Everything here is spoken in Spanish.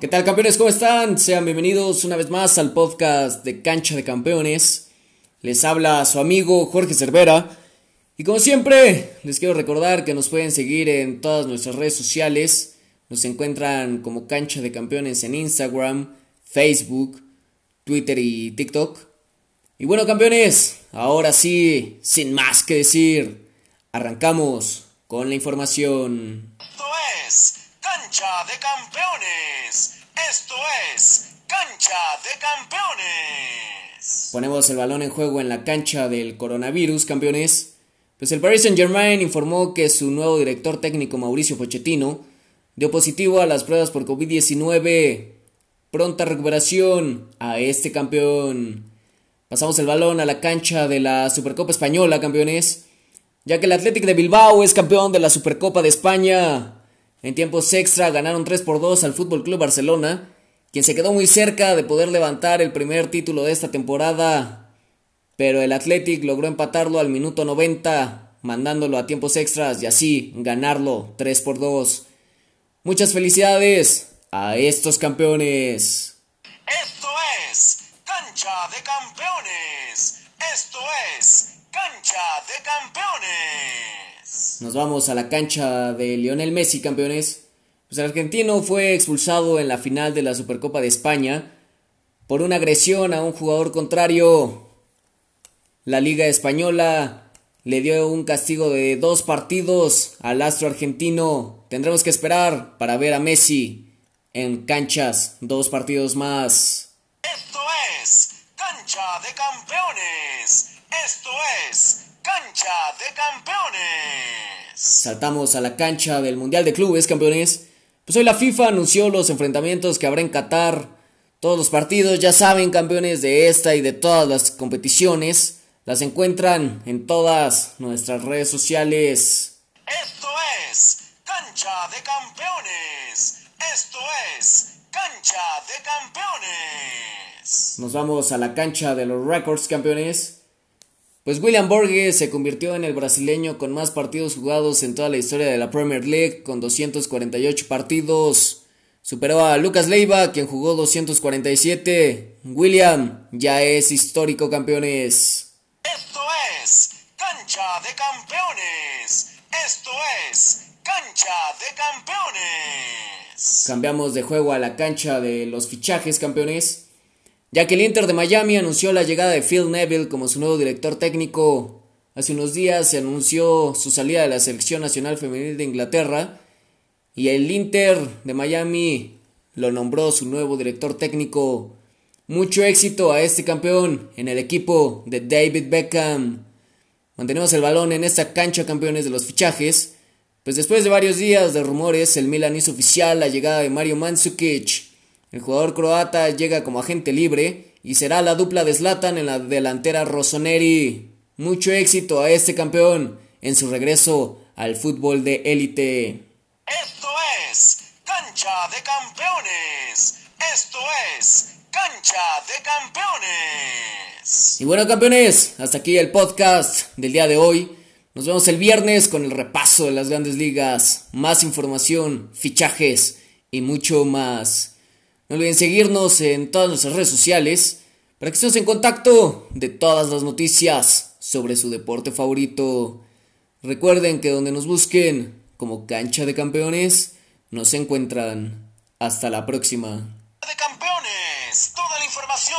¿Qué tal campeones? ¿Cómo están? Sean bienvenidos una vez más al podcast de Cancha de Campeones. Les habla su amigo Jorge Cervera. Y como siempre, les quiero recordar que nos pueden seguir en todas nuestras redes sociales. Nos encuentran como Cancha de Campeones en Instagram, Facebook, Twitter y TikTok. Y bueno campeones, ahora sí, sin más que decir, arrancamos con la información. Cancha de Campeones. Esto es Cancha de Campeones. Ponemos el balón en juego en la cancha del coronavirus, campeones. Pues el Paris Saint Germain informó que su nuevo director técnico Mauricio Pochettino dio positivo a las pruebas por COVID-19. Pronta recuperación a este campeón. Pasamos el balón a la cancha de la Supercopa Española, campeones. Ya que el Athletic de Bilbao es campeón de la Supercopa de España. En tiempos extra ganaron 3 por 2 al Fútbol Club Barcelona, quien se quedó muy cerca de poder levantar el primer título de esta temporada. Pero el Athletic logró empatarlo al minuto 90, mandándolo a tiempos extras y así ganarlo 3 por 2. Muchas felicidades a estos campeones. Esto es Cancha de Campeones. Esto es Cancha de Campeones. Nos vamos a la cancha de Lionel Messi, campeones. Pues el argentino fue expulsado en la final de la Supercopa de España por una agresión a un jugador contrario. La Liga Española le dio un castigo de dos partidos al astro argentino. Tendremos que esperar para ver a Messi en canchas dos partidos más. Esto es Cancha de Campeones. Esto es Cancha de Campeones. Saltamos a la cancha del Mundial de Clubes, campeones. Pues hoy la FIFA anunció los enfrentamientos que habrá en Qatar. Todos los partidos, ya saben, campeones de esta y de todas las competiciones, las encuentran en todas nuestras redes sociales. Esto es Cancha de Campeones. Esto es Cancha de Campeones. Nos vamos a la cancha de los Records, campeones. Pues William Borges se convirtió en el brasileño con más partidos jugados en toda la historia de la Premier League, con 248 partidos. Superó a Lucas Leiva, quien jugó 247. William ya es histórico campeones. Esto es Cancha de Campeones. Esto es Cancha de Campeones. Cambiamos de juego a la cancha de los fichajes campeones. Ya que el Inter de Miami anunció la llegada de Phil Neville como su nuevo director técnico. Hace unos días se anunció su salida de la selección nacional femenil de Inglaterra y el Inter de Miami lo nombró su nuevo director técnico. Mucho éxito a este campeón en el equipo de David Beckham. Mantenemos el balón en esta cancha campeones de los fichajes. Pues después de varios días de rumores, el Milan hizo oficial la llegada de Mario Mandzukic. El jugador croata llega como agente libre y será la dupla de Zlatan en la delantera Rossoneri. Mucho éxito a este campeón en su regreso al fútbol de élite. Esto es Cancha de Campeones. Esto es Cancha de Campeones. Y bueno campeones, hasta aquí el podcast del día de hoy. Nos vemos el viernes con el repaso de las grandes ligas, más información, fichajes y mucho más. No olviden seguirnos en todas nuestras redes sociales para que estemos en contacto de todas las noticias sobre su deporte favorito. Recuerden que donde nos busquen como cancha de campeones, nos encuentran. Hasta la próxima. de campeones. Toda la información